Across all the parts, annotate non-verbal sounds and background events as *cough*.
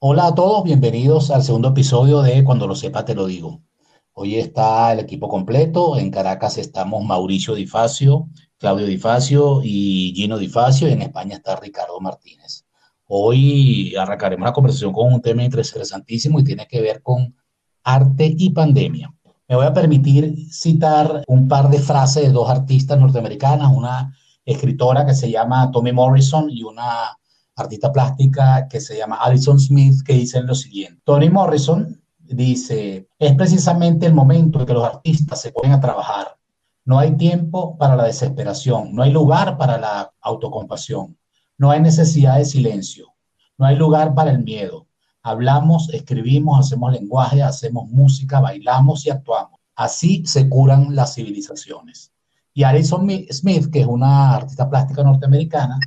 Hola a todos, bienvenidos al segundo episodio de Cuando lo sepa te lo digo. Hoy está el equipo completo. En Caracas estamos Mauricio Difacio, Claudio Difacio y Gino Difacio. Y en España está Ricardo Martínez. Hoy arrancaremos la conversación con un tema interesantísimo y tiene que ver con arte y pandemia. Me voy a permitir citar un par de frases de dos artistas norteamericanas, una escritora que se llama Tommy Morrison y una artista plástica que se llama Alison Smith, que dice lo siguiente. Tony Morrison dice, es precisamente el momento en que los artistas se ponen a trabajar. No hay tiempo para la desesperación, no hay lugar para la autocompasión, no hay necesidad de silencio, no hay lugar para el miedo. Hablamos, escribimos, hacemos lenguaje, hacemos música, bailamos y actuamos. Así se curan las civilizaciones. Y Alison Smith, que es una artista plástica norteamericana,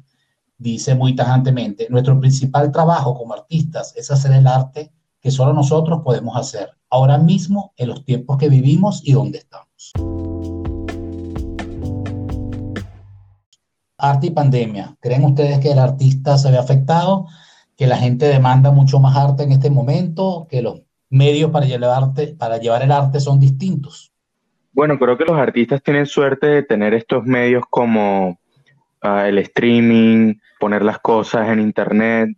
dice muy tajantemente, nuestro principal trabajo como artistas es hacer el arte que solo nosotros podemos hacer, ahora mismo, en los tiempos que vivimos y donde estamos. Arte y pandemia. ¿Creen ustedes que el artista se ve afectado? ¿Que la gente demanda mucho más arte en este momento? ¿Que los medios para llevar, arte, para llevar el arte son distintos? Bueno, creo que los artistas tienen suerte de tener estos medios como uh, el streaming, poner las cosas en internet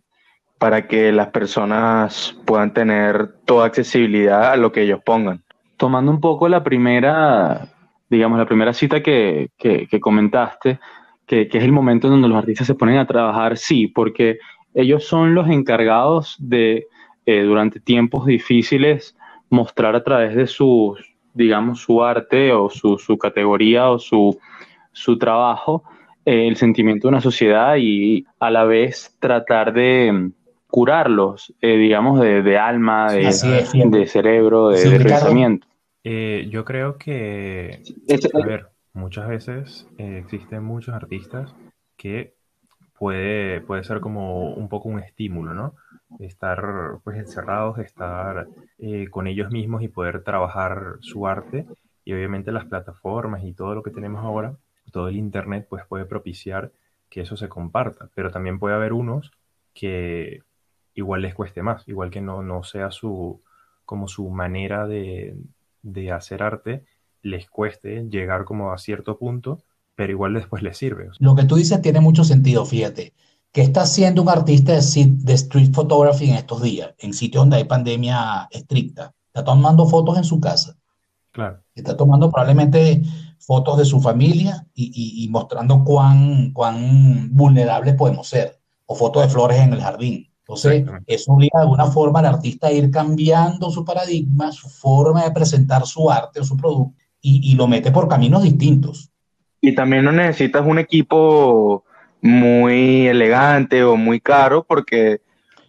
para que las personas puedan tener toda accesibilidad a lo que ellos pongan. Tomando un poco la primera, digamos, la primera cita que, que, comentaste, que, que, es el momento en donde los artistas se ponen a trabajar, sí, porque ellos son los encargados de, eh, durante tiempos difíciles, mostrar a través de su, digamos, su arte o su, su categoría o su, su trabajo, eh, el sentimiento de una sociedad y a la vez tratar de mm, curarlos, eh, digamos, de, alma, de, de cerebro, de, pensamiento. Eh, yo creo que, a ver, muchas veces existen muchos artistas que puede, puede ser como un poco un estímulo, ¿no? Estar pues encerrados, estar con ellos mismos y poder trabajar su arte y obviamente las plataformas y todo lo que tenemos ahora todo el Internet pues puede propiciar que eso se comparta, pero también puede haber unos que igual les cueste más, igual que no, no sea su, como su manera de, de hacer arte, les cueste llegar como a cierto punto, pero igual después les sirve. Lo que tú dices tiene mucho sentido, fíjate. ¿Qué está haciendo un artista de, de street photography en estos días, en sitios donde hay pandemia estricta? Está tomando fotos en su casa. Claro. Está tomando probablemente fotos de su familia y, mostrando cuán, cuán vulnerables podemos ser, o fotos de flores en el jardín. Entonces, eso obliga de alguna forma al artista a ir cambiando su paradigma, su forma de presentar su arte o su producto, y, y lo mete por caminos distintos. Y también no necesitas un equipo muy elegante o muy caro, porque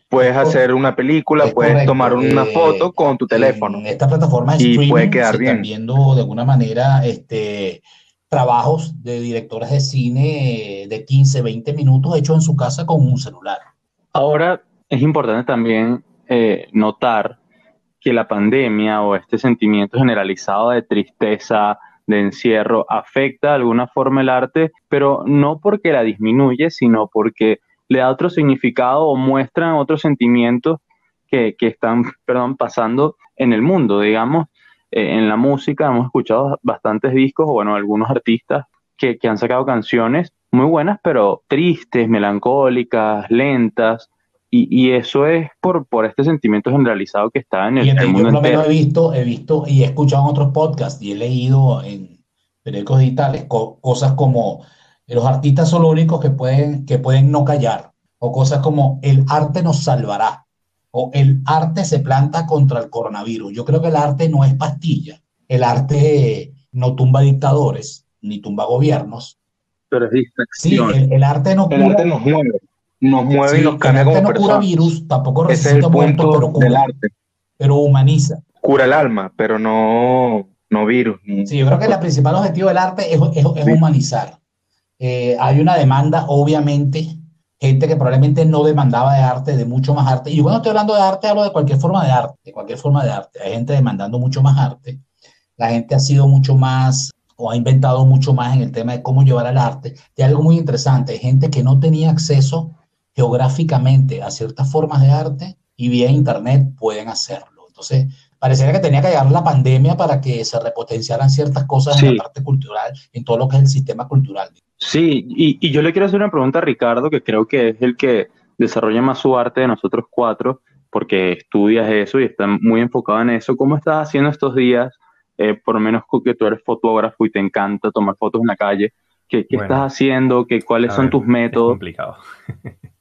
puedes hacer una película, puedes tomar una eh, foto con tu teléfono. En esta plataforma de y puede quedar bien. viendo de alguna manera este, trabajos de directores de cine de 15, 20 minutos hechos en su casa con un celular. Ahora es importante también eh, notar que la pandemia o este sentimiento generalizado de tristeza, de encierro, afecta de alguna forma el arte, pero no porque la disminuye, sino porque le da otro significado o muestran otros sentimientos que, están perdón, pasando en el mundo, digamos. Eh, en la música hemos escuchado bastantes discos, o bueno, algunos artistas que, han sacado canciones muy buenas, pero tristes, melancólicas, lentas, y, eso es por, por este sentimiento generalizado que está en el, mundo yo entero. he visto, he visto y he escuchado en otros podcasts y he leído en periódicos digitales cosas como los artistas son los únicos que pueden, que pueden no callar, o cosas como el arte nos salvará, o el arte se planta contra el coronavirus. Yo creo que el arte no es pastilla, el arte no tumba dictadores, ni tumba gobiernos. Pero es distracción. Sí, el, arte no el Arte nos mueve, nos mueve y nos cambia El arte no cura virus, tampoco resucita muertos, pero cura. arte. Pero humaniza. Cura el alma, pero no, no virus. Sí, yo creo que el principal objetivo del arte es, es, es humanizar. Eh, hay una demanda, obviamente, gente que probablemente no demandaba de arte, de mucho más arte. Y cuando estoy hablando de arte, hablo de cualquier forma de arte, de cualquier forma de arte. Hay gente demandando mucho más arte. la gente ha sido mucho más o ha inventado mucho más en el tema de cómo llevar al arte. Y algo muy interesante, gente que no tenía acceso geográficamente a ciertas formas de arte y vía internet pueden hacerlo. Entonces, pareciera que tenía que llegar la pandemia para que se repotenciaran ciertas cosas en la parte cultural, en todo lo que es el sistema cultural. Sí, y, y, yo le quiero hacer una pregunta a Ricardo, que creo que es el que desarrolla más su arte de nosotros cuatro, porque estudias eso y está muy enfocado en eso. ¿Cómo estás haciendo estos días? Eh, por lo menos que tú eres fotógrafo y te encanta tomar fotos en la calle. ¿Qué, qué estás haciendo? ¿Qué, ¿Cuáles son tus métodos? Es complicado. *laughs*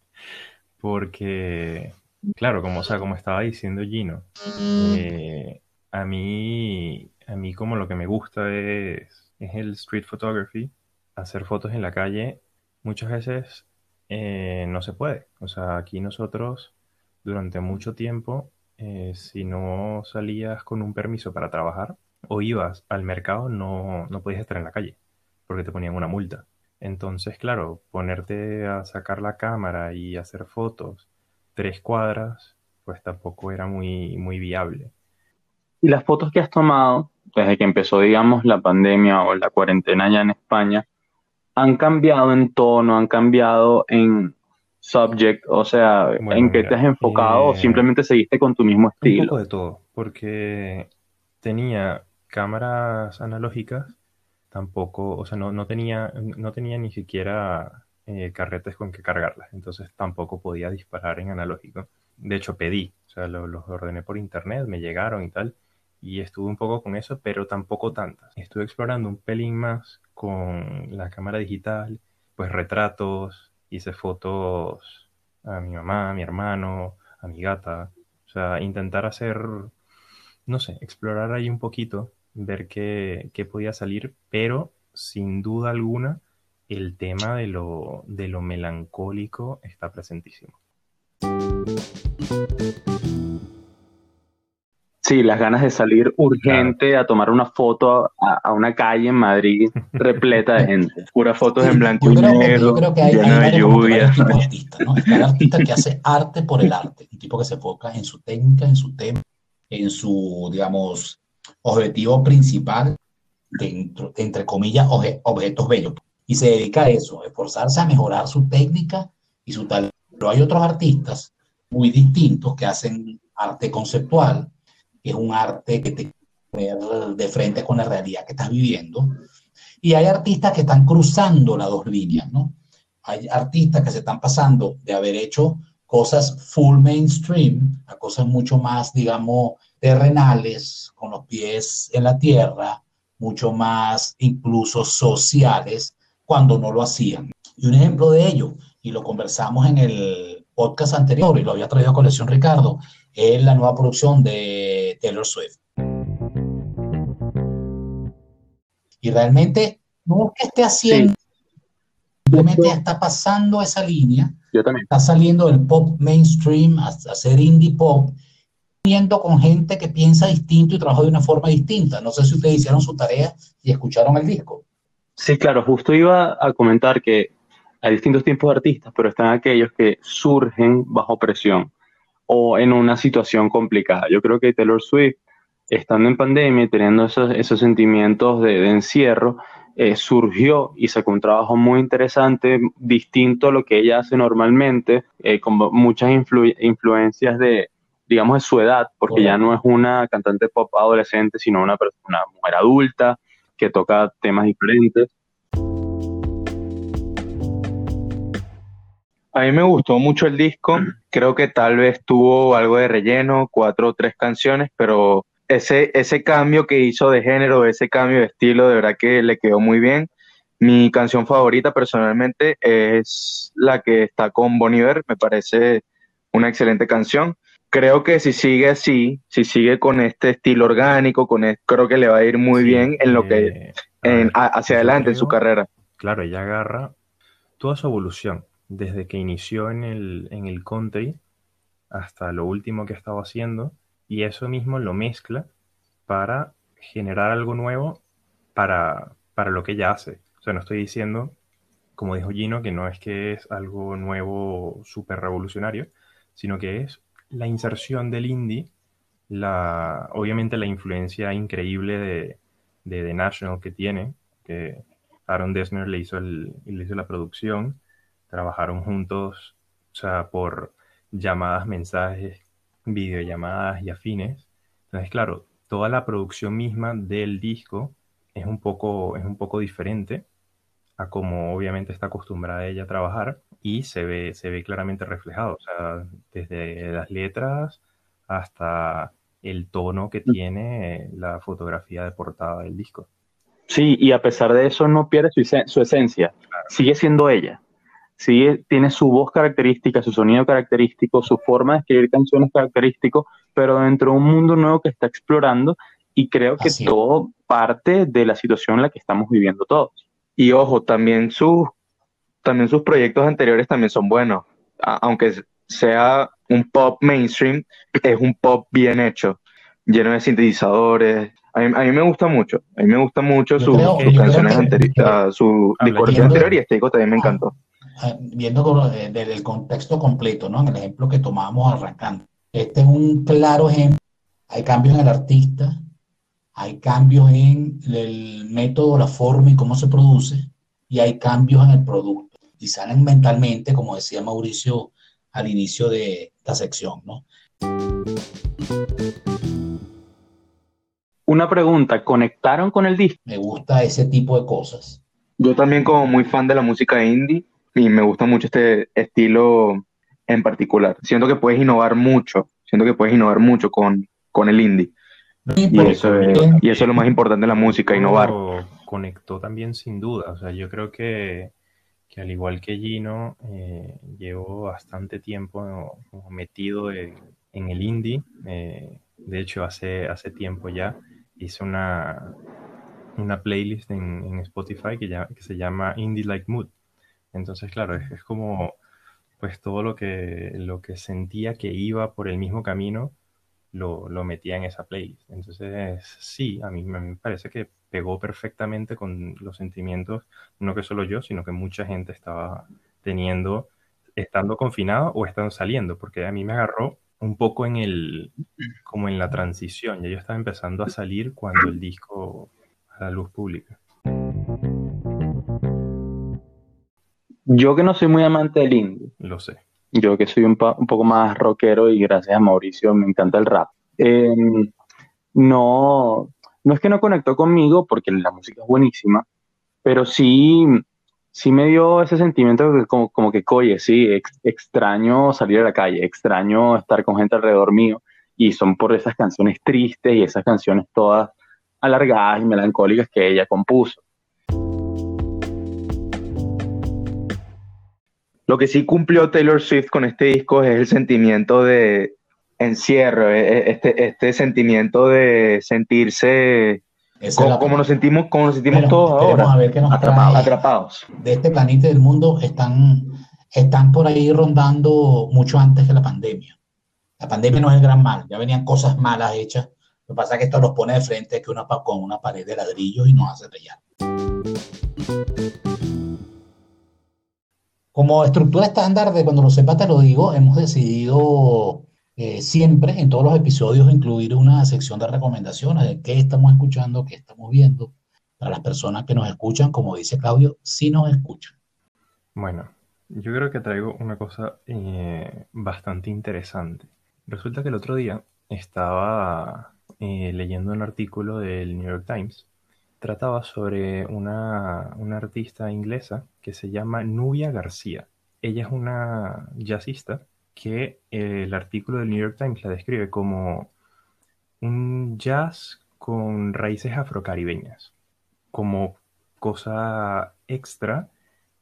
porque, claro, como, estaba diciendo Gino, eh, a, mí, a mí como lo que me gusta es, es el street photography, hacer fotos en la calle. Muchas veces eh, no se puede. O sea, aquí nosotros durante mucho tiempo, eh, si no salías con un permiso para trabajar o ibas al mercado, no, no podías estar en la calle porque te ponían una multa. Entonces, claro, ponerte a sacar la cámara y hacer fotos tres cuadras, pues tampoco era muy, muy viable. Y las fotos que has tomado desde que empezó, digamos, la pandemia o la cuarentena ya en España, han cambiado en tono, han cambiado en subject, o sea, en qué te has enfocado o eh, simplemente seguiste con tu mismo estilo. Un poco de todo, porque tenía cámaras analógicas, tampoco, o sea, no, no tenía, no tenía ni siquiera eh, carretes con que cargarlas, entonces tampoco podía disparar en analógico. De hecho, pedí, o sea, los ordené por internet, me llegaron y tal, y estuve un poco con eso, pero tampoco tantas. Estuve explorando un pelín más con la cámara digital, pues retratos, hice fotos a mi mamá, a mi hermano, a mi gata. O sea, intentar hacer, no sé, explorar ahí un poquito, ver qué, qué podía salir, pero sin duda alguna el tema de lo, de lo melancólico está presentísimo. Sí, las ganas de salir urgente a tomar una foto a, una calle en Madrid *laughs* repleta de gente. Puras fotos en blanco y negro, yo creo que hay, hay de lluvia. artista, ¿no? Está el artista que hace arte por el arte, un tipo que se enfoca en su técnica, en su tema, en su, digamos, objetivo principal, dentro, entre comillas, objetos bellos. Y se dedica a eso, esforzarse a mejorar su técnica y su talento. Pero hay otros artistas muy distintos que hacen arte conceptual, es un arte que te ver de frente con la realidad que estás viviendo. Y hay artistas que están cruzando las dos líneas, ¿no? Hay artistas que se están pasando de haber hecho cosas full mainstream a cosas mucho más, digamos, terrenales, con los pies en la tierra, mucho más incluso sociales, cuando no lo hacían. Y un ejemplo de ello, y lo conversamos en el podcast anterior, y lo había traído a colección Ricardo, es la nueva producción de Taylor Swift. Y realmente no es que esté haciendo, simplemente está pasando esa línea, está saliendo del pop mainstream a, hacer indie pop, con gente que piensa distinto y trabaja de una forma distinta. No sé si ustedes hicieron su tarea y escucharon el disco. Sí, claro, justo iba a comentar que hay distintos tipos de artistas, pero están aquellos que surgen bajo presión o en una situación complicada. Yo creo que Taylor Swift, estando en pandemia y teniendo esos, sentimientos de, encierro, eh, surgió y sacó un trabajo muy interesante, distinto a lo que ella hace normalmente, eh, con muchas influencias de, digamos, de su edad, porque ya no es una cantante pop adolescente, sino una, una mujer adulta que toca temas diferentes. A mí me gustó mucho el disco. *clears throat* Creo que tal vez tuvo algo de relleno, cuatro o tres canciones, pero ese, ese cambio que hizo de género, ese cambio de estilo, de verdad que le quedó muy bien. Mi canción favorita personalmente es la que está con Bon Iver, me parece una excelente canción. Creo que si sigue así, si sigue con este estilo orgánico, con creo que le va a ir muy bien en lo que eh, hacia adelante en su carrera. Claro, ella agarra toda su evolución desde que inició en el, en el country hasta lo último que estaba haciendo y eso mismo lo mezcla para generar algo nuevo para, para lo que ella hace. O sea, no estoy diciendo, como dijo Gino, que no es que es algo nuevo súper revolucionario, sino que es la inserción del indie, la, obviamente la influencia increíble de, de The National que tiene, que Aaron Dessner le hizo, le hizo la producción, trabajaron juntos, o sea, por llamadas, mensajes, videollamadas y afines. Entonces, claro, toda la producción misma del disco es un poco, es un poco diferente a como obviamente está acostumbrada ella a trabajar y se ve, se ve claramente reflejado, o sea, desde las letras hasta el tono que mm. tiene la fotografía de portada del disco. Sí, y a pesar de eso no pierde su, esencia, sigue siendo ella, sigue, tiene su voz característica, su sonido característico, su forma de escribir canciones característico, pero dentro de un mundo nuevo que está explorando y creo que todo parte de la situación en la que estamos viviendo todos. Y ojo, también sus, también sus proyectos anteriores también son buenos. aunque sea un pop mainstream, es un pop bien hecho, lleno de sintetizadores. A mí, me gusta mucho, a mí me gusta mucho sus, canciones anteriores, su discurso anterior y este también me encantó. Ah, viendo eh, desde el contexto completo, ¿no? En el ejemplo que tomamos arrancando. Este es un claro ejemplo. Hay cambios en el artista, hay cambios en el método, la forma y cómo se produce, y hay cambios en el producto. Y salen mentalmente, como decía Mauricio al inicio de esta sección, ¿no? Una pregunta, ¿conectaron con el disco? Me gusta ese tipo de cosas. Yo también como muy fan de la música indie y me gusta mucho este estilo en particular. Siento que puedes innovar mucho, siento que puedes innovar mucho con, con el indie. Y eso, es, lo más importante de la música, innovar. Conectó también sin duda. O sea, yo creo que, al igual que Gino, eh, llevo bastante tiempo metido en, el indie. Eh, de hecho, hace, hace tiempo ya hice una, una playlist en, Spotify que, ya, que se llama Indie Like Mood. Entonces, claro, es, es, como pues todo lo que, lo que sentía que iba por el mismo camino lo, lo, metía en esa playlist. Entonces, sí, a mí me parece que pegó perfectamente con los sentimientos, no que solo yo, sino que mucha gente estaba teniendo, estando confinado o estando saliendo, porque a mí me agarró un poco en el, como en la transición, ya yo estaba empezando a salir cuando el disco a la luz pública. Yo que no soy muy amante del indie. Lo sé. Yo que soy un, poco más rockero y gracias a Mauricio me encanta el rap. Em, no, no es que no conectó conmigo porque la música es buenísima, pero sí, sí me dio ese sentimiento de como, como que, oye, sí, extraño salir a la calle, extraño estar con gente alrededor mío y son por esas canciones tristes y esas canciones todas alargadas y melancólicas que ella compuso. Lo que sí cumplió Taylor Swift con este disco es el sentimiento de encierro, e, e, este, este sentimiento de sentirse como, nos sentimos, como nos sentimos todos ahora, atrapados, De este planeta del mundo están, están por ahí rondando mucho antes que la pandemia. La pandemia no es el gran mal, ya venían cosas malas hechas. Lo que pasa es que esto los pone de frente que una, con una pared de ladrillos y nos hace brillar. Como estructura estándar de cuando lo sepa te lo digo, hemos decidido eh, siempre en todos los episodios incluir una sección de recomendaciones de qué estamos escuchando, qué estamos viendo, para las personas que nos escuchan, como dice Claudio, si nos escuchan. Bueno, yo creo que traigo una cosa eh, bastante interesante. Resulta que el otro día estaba eh, leyendo un artículo del New York Times trataba sobre una, artista inglesa que se llama Nubia García. Ella es una jazzista que el artículo del New York Times la describe como un jazz con raíces afrocaribeñas. Como cosa extra,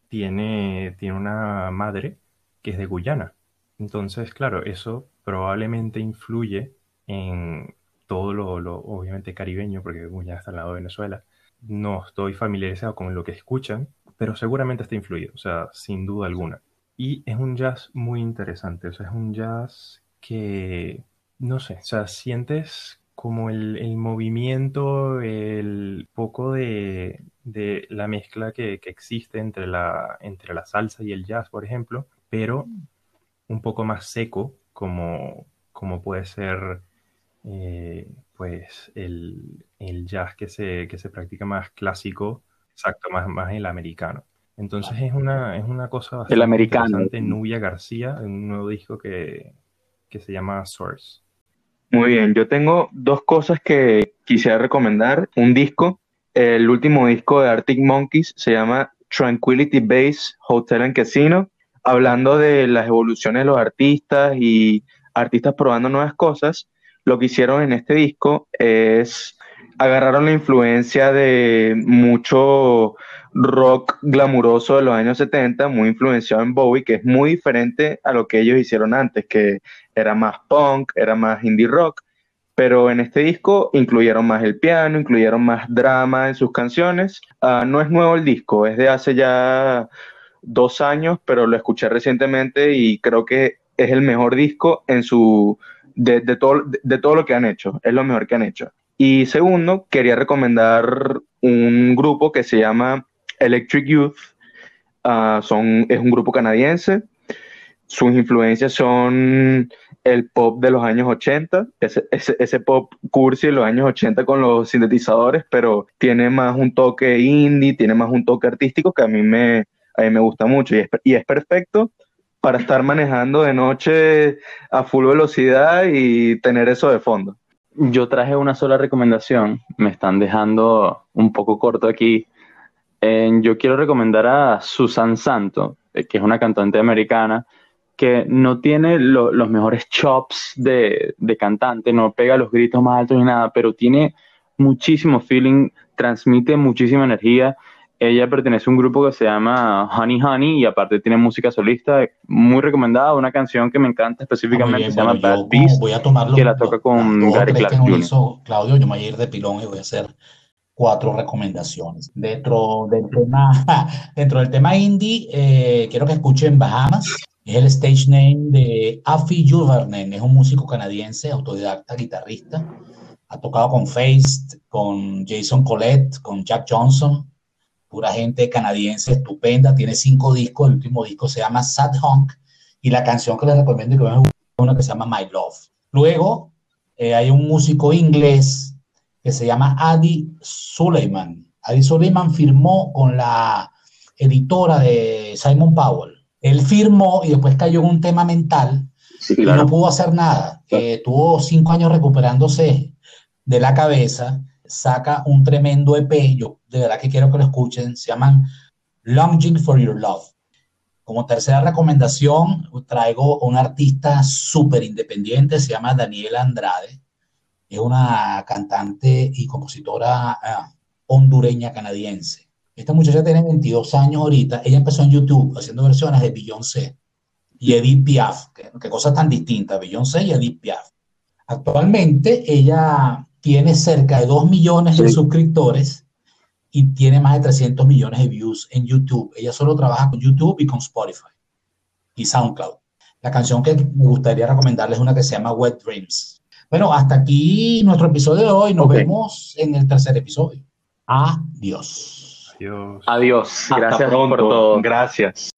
tiene, tiene una madre que es de Guyana. Entonces, claro, eso probablemente influye en todo lo, lo obviamente caribeño, porque Guyana está al lado de Venezuela, no estoy familiarizado con lo que escuchan, pero seguramente está influido, o sea, sin duda alguna. Y es un jazz muy interesante, o sea, es un jazz que, no sé, o sea, sientes como el, movimiento, el poco de, la mezcla que, existe entre la, entre la salsa y el jazz, por ejemplo, pero un poco más seco, como, como puede ser eh, pues el, jazz que se, que se practica más clásico, exacto, más, más el americano. Entonces es una, es una cosa bastante el americano. interesante. Nubia García, en un nuevo disco que, que se llama Source. Muy bien, yo tengo dos cosas que quisiera recomendar. Un disco, el último disco de Arctic Monkeys se llama Tranquility Base Hotel and Casino, hablando de las evoluciones de los artistas y artistas probando nuevas cosas. Lo que hicieron en este disco es agarraron la influencia de mucho rock glamuroso de los años 70, muy influenciado en Bowie, que es muy diferente a lo que ellos hicieron antes, que era más punk, era más indie rock, pero en este disco incluyeron más el piano, incluyeron más drama en sus canciones. Ah, no es nuevo el disco, es de hace ya dos años, pero lo escuché recientemente y creo que es el mejor disco en su de, todo, de todo lo que han hecho, es lo mejor que han hecho. Y segundo, quería recomendar un grupo que se llama Electric Youth. Ah, son, es un grupo canadiense. Sus influencias son el pop de los años 80, ese, ese, pop cursi de los años 80 con los sintetizadores, pero tiene más un toque indie, tiene más un toque artístico que a mí me, a mí me gusta mucho y y es perfecto para estar manejando de noche a full velocidad y tener eso de fondo. Yo traje una sola recomendación, me están dejando un poco corto aquí. yo quiero recomendar a Susan Santo, eh, que es una cantante americana que no tiene los mejores chops de, de, cantante, no pega los gritos más altos ni nada, pero tiene muchísimo feeling, transmite muchísima energía ella pertenece a un grupo que se llama Honey Honey y aparte tiene música solista muy recomendada, una canción que me encanta específicamente se llama Bad Beast, voy a tomarlo, que la toca con Gary Clark. Claudio, yo me voy a ir de pilón y voy a hacer cuatro recomendaciones. Dentro del tema, *laughs* dentro del tema indie, eh, quiero que escuchen Bahamas. Es el stage name de Afi Juvernen, es un músico canadiense, autodidacta, guitarrista. Ha tocado con Feist, con Jason Collette, con Jack Johnson, pura gente canadiense estupenda, tiene cinco discos, el último disco se llama Sad Honk y la canción que les recomiendo que es una que se llama My Love. Luego eh, hay un músico inglés que se llama Adi Suleiman. Adi Suleiman firmó con la editora de Simon Powell. Él firmó y después cayó en un tema mental y no pudo hacer nada. Eh, tuvo cinco años recuperándose de la cabeza saca un tremendo EP, yo de verdad que quiero que lo escuchen, se llaman Longing for Your Love. Como tercera recomendación, traigo un artista súper independiente, se llama Daniela Andrade. Es una cantante y compositora ah, hondureña canadiense. Esta muchacha tiene 22 años ahorita. Ella empezó en YouTube haciendo versiones de Beyoncé y Edith Piaf, que, cosas tan distintas, Beyoncé y Edith Piaf. Actualmente ella tiene cerca de 2 millones de suscriptores y tiene más de 300 millones de views en YouTube. Ella solo trabaja con YouTube y con Spotify y SoundCloud. La canción que me gustaría recomendarles es una que se llama Wet Dreams. Bueno, hasta aquí nuestro episodio de hoy. Nos vemos en el tercer episodio. Adiós. Adiós. Gracias por todo. Gracias.